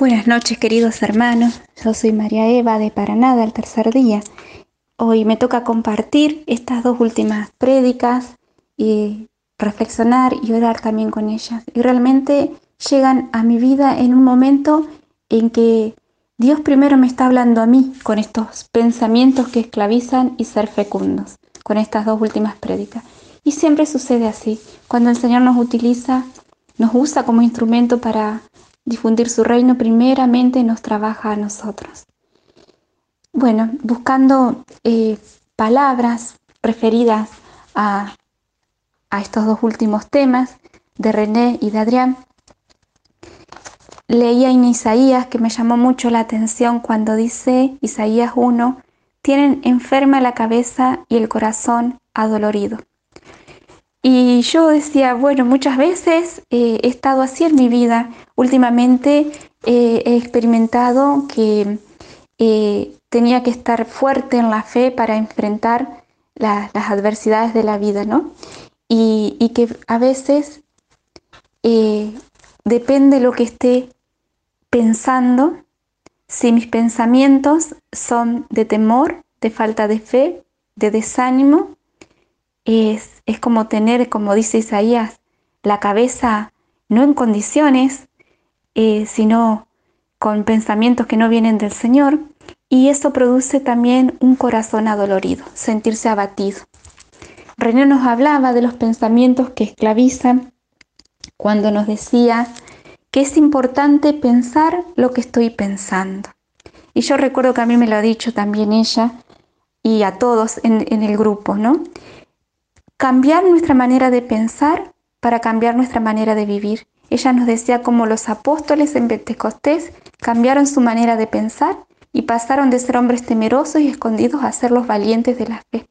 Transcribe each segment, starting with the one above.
Buenas noches queridos hermanos, yo soy María Eva de Paraná del tercer día. Hoy me toca compartir estas dos últimas prédicas y reflexionar y orar también con ellas. Y realmente llegan a mi vida en un momento en que Dios primero me está hablando a mí con estos pensamientos que esclavizan y ser fecundos, con estas dos últimas prédicas. Y siempre sucede así, cuando el Señor nos utiliza, nos usa como instrumento para difundir su reino, primeramente nos trabaja a nosotros. Bueno, buscando eh, palabras referidas a, a estos dos últimos temas de René y de Adrián, leía en Isaías que me llamó mucho la atención cuando dice Isaías 1, tienen enferma la cabeza y el corazón adolorido. Y yo decía, bueno, muchas veces eh, he estado así en mi vida. Últimamente eh, he experimentado que eh, tenía que estar fuerte en la fe para enfrentar las adversidades de la vida, ¿no? Y, y que a veces depende lo que esté pensando, si mis pensamientos son de temor, de falta de fe, de desánimo, es, es como tener, como dice Isaías, la cabeza no en condiciones, eh, sino con pensamientos que no vienen del Señor, y eso produce también un corazón adolorido, sentirse abatido. René nos hablaba de los pensamientos que esclavizan cuando nos decía que es importante pensar lo que estoy pensando. Y yo recuerdo que a mí me lo ha dicho también ella y a todos en, en el grupo, ¿no? Cambiar nuestra manera de pensar para cambiar nuestra manera de vivir. Ella nos decía cómo los apóstoles en Pentecostés cambiaron su manera de pensar y pasaron de ser hombres temerosos y escondidos a ser los valientes de la fe.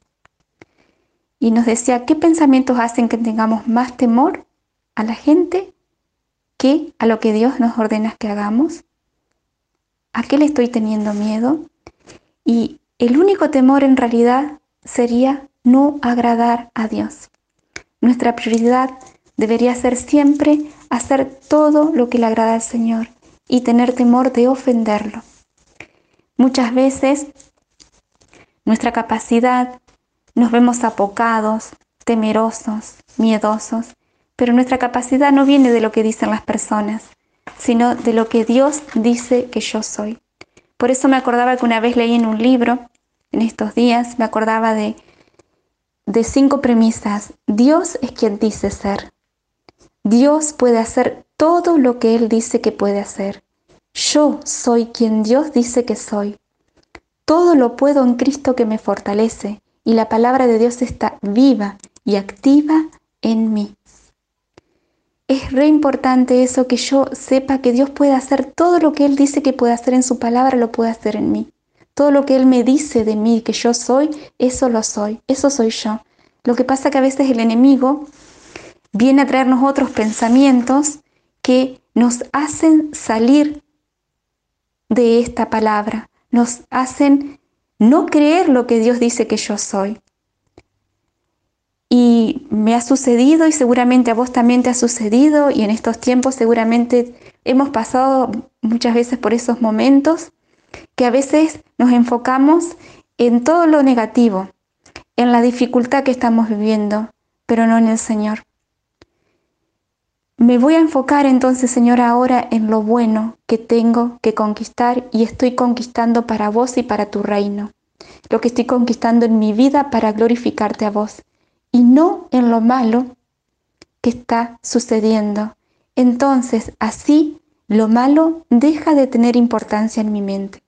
Y nos decía qué pensamientos hacen que tengamos más temor a la gente que a lo que Dios nos ordena que hagamos. ¿A qué le estoy teniendo miedo? Y el único temor en realidad sería no agradar a Dios. Nuestra prioridad debería ser siempre hacer todo lo que le agrada al Señor y tener temor de ofenderlo. Muchas veces nuestra capacidad nos vemos apocados, temerosos, miedosos, pero nuestra capacidad no viene de lo que dicen las personas, sino de lo que Dios dice que yo soy. Por eso me acordaba que una vez leí en un libro, en estos días, me acordaba de de cinco premisas. Dios es quien dice ser. Dios puede hacer todo lo que Él dice que puede hacer. Yo soy quien Dios dice que soy. Todo lo puedo en Cristo que me fortalece y la palabra de Dios está viva y activa en mí. Es re importante eso que yo sepa que Dios puede hacer todo lo que Él dice que puede hacer en su palabra, lo puede hacer en mí. Todo lo que Él me dice de mí que yo soy, eso lo soy, eso soy yo. Lo que pasa que a veces el enemigo viene a traernos otros pensamientos que nos hacen salir de esta palabra, nos hacen no creer lo que Dios dice que yo soy. Y me ha sucedido y seguramente a vos también te ha sucedido y en estos tiempos seguramente hemos pasado muchas veces por esos momentos que a veces nos enfocamos en todo lo negativo, en la dificultad que estamos viviendo, pero no en el Señor. Me voy a enfocar entonces, Señor, ahora en lo bueno que tengo que conquistar y estoy conquistando para vos y para tu reino. Lo que estoy conquistando en mi vida para glorificarte a vos y no en lo malo que está sucediendo. Entonces, así, lo malo deja de tener importancia en mi mente.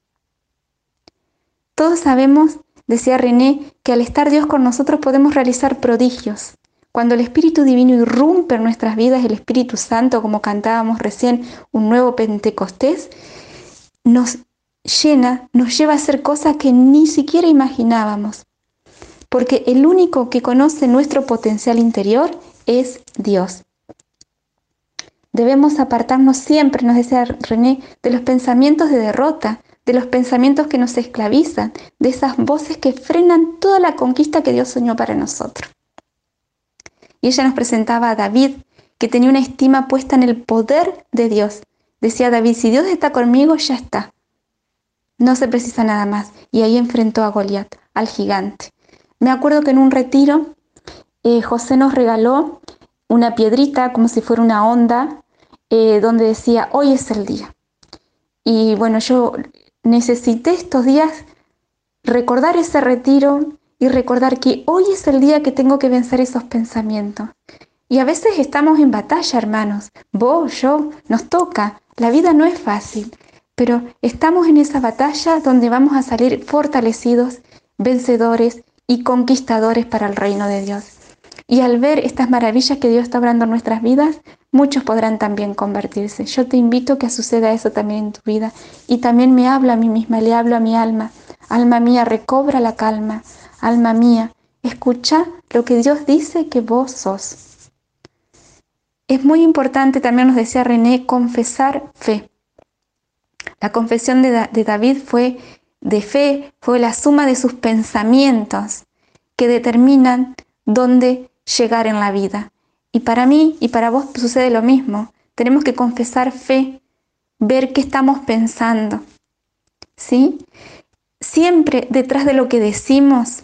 Todos sabemos, decía René, que al estar Dios con nosotros podemos realizar prodigios. Cuando el Espíritu Divino irrumpe en nuestras vidas, el Espíritu Santo, como cantábamos recién, un nuevo Pentecostés, nos llena, nos lleva a hacer cosas que ni siquiera imaginábamos. Porque el único que conoce nuestro potencial interior es Dios. Debemos apartarnos siempre, nos decía René, de los pensamientos de derrota, de los pensamientos que nos esclavizan, de esas voces que frenan toda la conquista que Dios soñó para nosotros. Y ella nos presentaba a David, que tenía una estima puesta en el poder de Dios, Decía David, si Dios está conmigo, ya está. No se precisa nada más. Y ahí enfrentó a Goliat, al gigante. Me acuerdo que en un retiro eh, José nos regaló una piedrita como si fuera una onda eh, donde decía, hoy es el día. Y bueno, yo necesité estos días recordar ese retiro y recordar que hoy es el día que tengo que vencer esos pensamientos. Y a veces estamos en batalla, hermanos. Vos, yo, nos toca. La vida no es fácil, pero estamos en esa batalla donde vamos a salir fortalecidos, vencedores y conquistadores para el reino de Dios. Y al ver estas maravillas que Dios está obrando en nuestras vidas, muchos podrán también convertirse. Yo te invito a que suceda eso también en tu vida. Y también me hablo a mí misma, le hablo a mi alma. Alma mía, recobra la calma. Alma mía, escucha lo que Dios dice que vos sos. Es muy importante, también nos decía René, confesar fe. La confesión de, de David fue de fe fue la suma de sus pensamientos que determinan dónde llegar en la vida. Y para mí y para vos sucede lo mismo. Tenemos que confesar fe, ver qué estamos pensando. ¿Sí? Siempre detrás de lo que decimos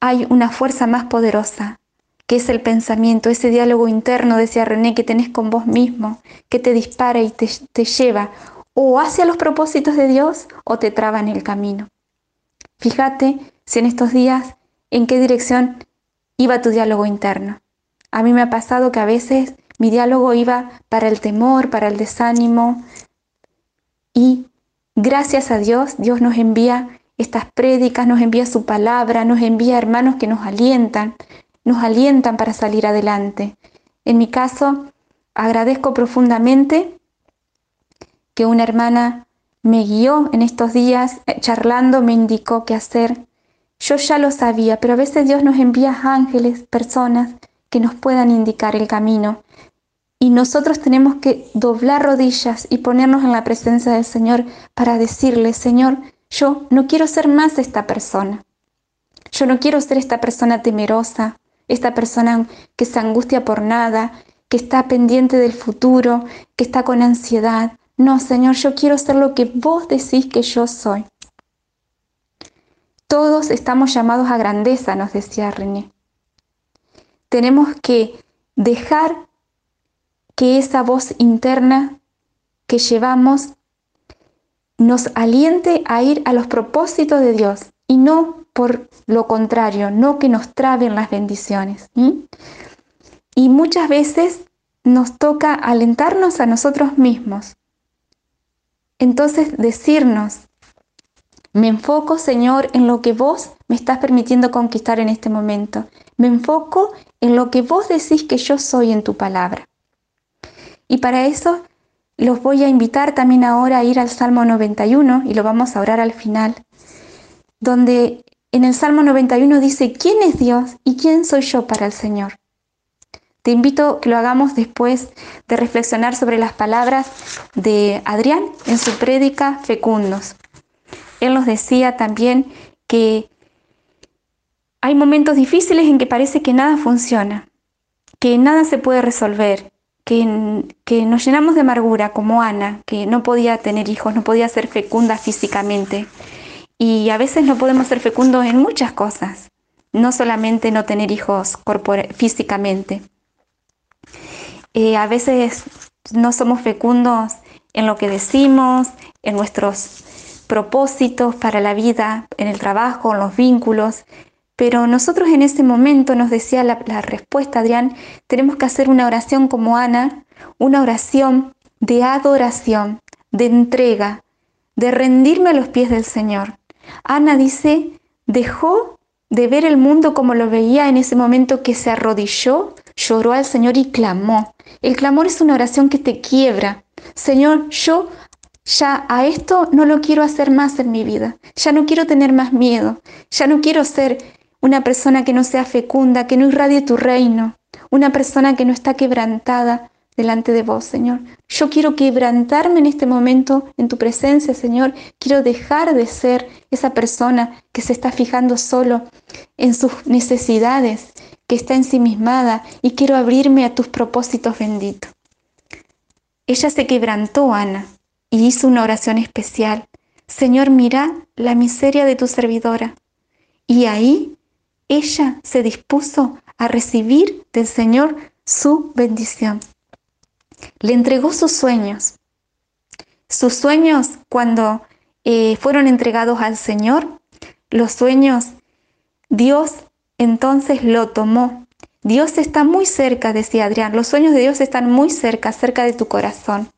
hay una fuerza más poderosa, que es el pensamiento, ese diálogo interno, decía René, que tenés con vos mismo, que te dispara y te, te lleva o hacia los propósitos de Dios o te traba en el camino. Fíjate si en estos días en qué dirección iba tu diálogo interno. A mí me ha pasado que a veces mi diálogo iba para el temor, para el desánimo y gracias a Dios Dios nos envía estas prédicas, nos envía su palabra, nos envía hermanos que nos alientan, nos alientan para salir adelante. En mi caso, agradezco profundamente que una hermana me guió en estos días, eh, charlando, me indicó qué hacer. Yo ya lo sabía, pero a veces Dios nos envía ángeles, personas que nos puedan indicar el camino. Y nosotros tenemos que doblar rodillas y ponernos en la presencia del Señor para decirle, Señor, yo no quiero ser más esta persona. Yo no quiero ser esta persona temerosa, esta persona que se angustia por nada, que está pendiente del futuro, que está con ansiedad. No, Señor, yo quiero ser lo que vos decís que yo soy. Todos estamos llamados a grandeza, nos decía René. Tenemos que dejar que esa voz interna que llevamos nos aliente a ir a los propósitos de Dios y no por lo contrario, no que nos traben las bendiciones. Y muchas veces nos toca alentarnos a nosotros mismos entonces decirnos, me enfoco, Señor, en lo que vos me estás permitiendo conquistar en este momento. Me enfoco en lo que vos decís que yo soy en tu palabra. Y para eso los voy a invitar también ahora a ir al Salmo 91 y lo vamos a orar al final, donde en el Salmo 91 dice, ¿quién es Dios y quién soy yo para el Señor? Te invito a que lo hagamos después de reflexionar sobre las palabras de Adrián en su prédica Fecundos. Él nos decía también que hay momentos difíciles en que parece que nada funciona, que nada se puede resolver, que, nos llenamos de amargura, como Ana, que no podía tener hijos, no podía ser fecunda físicamente. Y a veces no podemos ser fecundos en muchas cosas, no solamente no tener hijos físicamente. Eh, a veces no somos fecundos en lo que decimos, en nuestros propósitos para la vida, en el trabajo, en los vínculos. Pero nosotros en ese momento, nos decía la, respuesta Adrián, tenemos que hacer una oración como Ana, una oración de adoración, de entrega, de rendirme a los pies del Señor. Ana dice, dejó de ver el mundo como lo veía en ese momento que se arrodilló lloró al Señor y clamó. El clamor es una oración que te quiebra. Señor, yo ya a esto no lo quiero hacer más en mi vida. Ya no quiero tener más miedo. Ya no quiero ser una persona que no sea fecunda, que no irradie tu reino. Una persona que no está quebrantada delante de vos, Señor. Yo quiero quebrantarme en este momento en tu presencia, Señor. Quiero dejar de ser esa persona que se está fijando solo en sus necesidades, que está ensimismada y quiero abrirme a tus propósitos benditos. ella se quebrantó, Ana, y hizo una oración especial. Señor, mira la miseria de tu servidora. Y ahí ella se dispuso a recibir del Señor su bendición. Le entregó sus sueños. Sus sueños cuando eh, fueron entregados al Señor, los sueños, Dios entonces lo tomó. Dios está muy cerca, decía Adrián. Los sueños de Dios están muy cerca, cerca de tu corazón.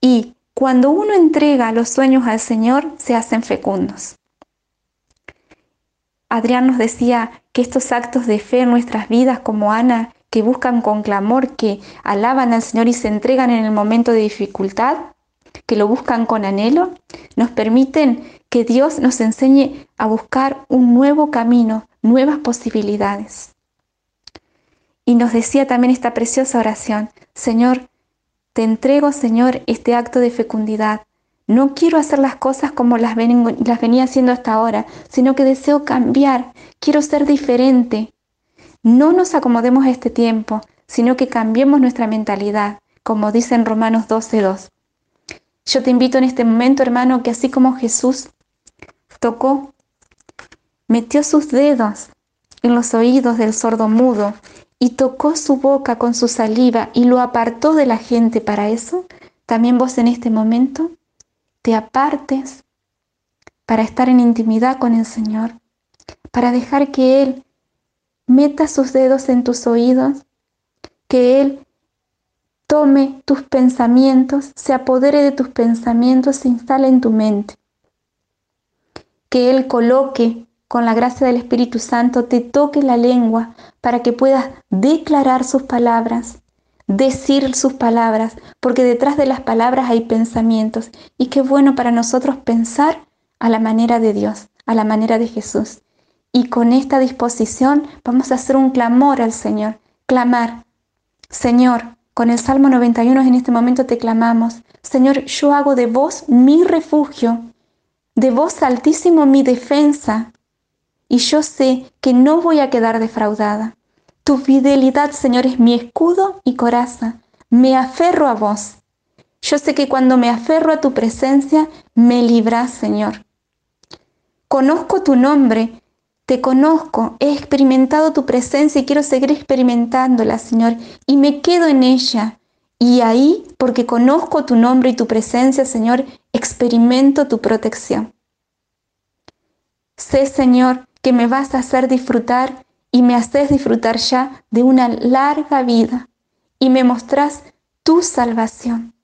Y cuando uno entrega los sueños al Señor, se hacen fecundos. Adrián nos decía que estos actos de fe en nuestras vidas, como Ana, que buscan con clamor, que alaban al Señor y se entregan en el momento de dificultad, que lo buscan con anhelo, nos permiten que Dios nos enseñe a buscar un nuevo camino, nuevas posibilidades. Y nos decía también esta preciosa oración, Señor, te entrego, Señor, este acto de fecundidad. No quiero hacer las cosas como las, venía haciendo hasta ahora, sino que deseo cambiar, quiero ser diferente. No nos acomodemos a este tiempo, sino que cambiemos nuestra mentalidad, como dice en Romanos 12.2. Yo te invito en este momento, hermano, que así como Jesús tocó, metió sus dedos en los oídos del sordo mudo y tocó su boca con su saliva y lo apartó de la gente para eso, también vos en este momento te apartes para estar en intimidad con el Señor, para dejar que Él meta sus dedos en tus oídos, que Él tome tus pensamientos, se apodere de tus pensamientos, se instale en tu mente. Que Él coloque con la gracia del Espíritu Santo, te toque la lengua para que puedas declarar sus palabras, decir sus palabras, porque detrás de las palabras hay pensamientos. Y qué bueno para nosotros pensar a la manera de Dios, a la manera de Jesús. Y con esta disposición vamos a hacer un clamor al Señor, clamar, Señor, con el Salmo 91 en este momento te clamamos, Señor, yo hago de vos mi refugio, de vos altísimo mi defensa, y yo sé que no voy a quedar defraudada. Tu fidelidad, Señor, es mi escudo y coraza. Me aferro a vos. Yo sé que cuando me aferro a tu presencia, me libras, Señor. Conozco tu nombre, te conozco, he experimentado tu presencia y quiero seguir experimentándola, Señor, y me quedo en ella. Y ahí, porque conozco tu nombre y tu presencia, Señor, experimento tu protección. Sé, Señor, que me vas a hacer disfrutar y me haces disfrutar ya de una larga vida y me mostrás tu salvación.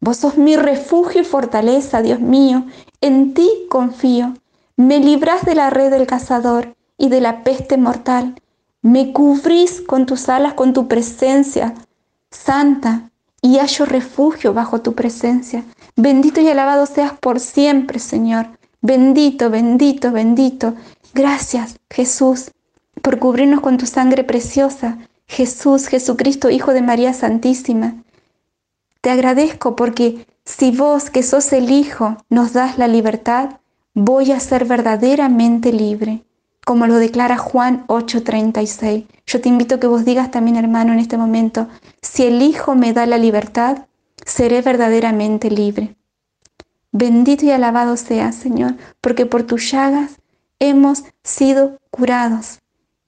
Vos sos mi refugio y fortaleza, Dios mío, en ti confío. Me librás de la red del cazador y de la peste mortal. Me cubrís con tus alas, con tu presencia santa, y hallo refugio bajo tu presencia. Bendito y alabado seas por siempre, Señor. Bendito, bendito, bendito. Gracias, Jesús, por cubrirnos con tu sangre preciosa. Jesús, Jesucristo, Hijo de María Santísima. Te agradezco porque si vos, que sos el Hijo, nos das la libertad, voy a ser verdaderamente libre, como lo declara Juan 8:36. Yo te invito que vos digas también, hermano, en este momento, si el Hijo me da la libertad, seré verdaderamente libre. Bendito y alabado sea, Señor, porque por tus llagas hemos sido curados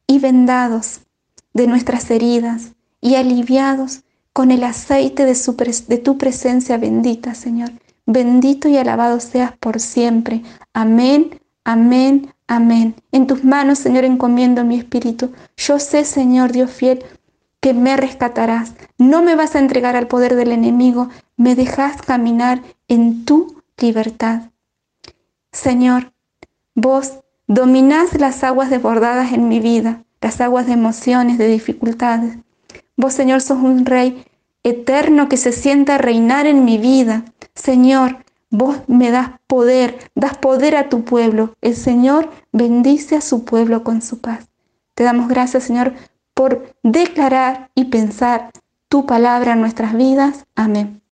y vendados de nuestras heridas y aliviados con el aceite de, de tu presencia bendita, Señor. Bendito y alabado seas por siempre. Amén, amén, amén. En tus manos, Señor, encomiendo mi espíritu. Yo sé, Señor Dios fiel, que me rescatarás. No me vas a entregar al poder del enemigo, me dejas caminar en tu libertad. Señor, vos dominás las aguas desbordadas en mi vida, las aguas de emociones, de dificultades. Vos, Señor, sos un rey eterno que se sienta a reinar en mi vida. Señor, vos me das poder, das poder a tu pueblo. El Señor bendice a su pueblo con su paz. Te damos gracias, Señor, por declarar y pensar tu palabra en nuestras vidas. Amén.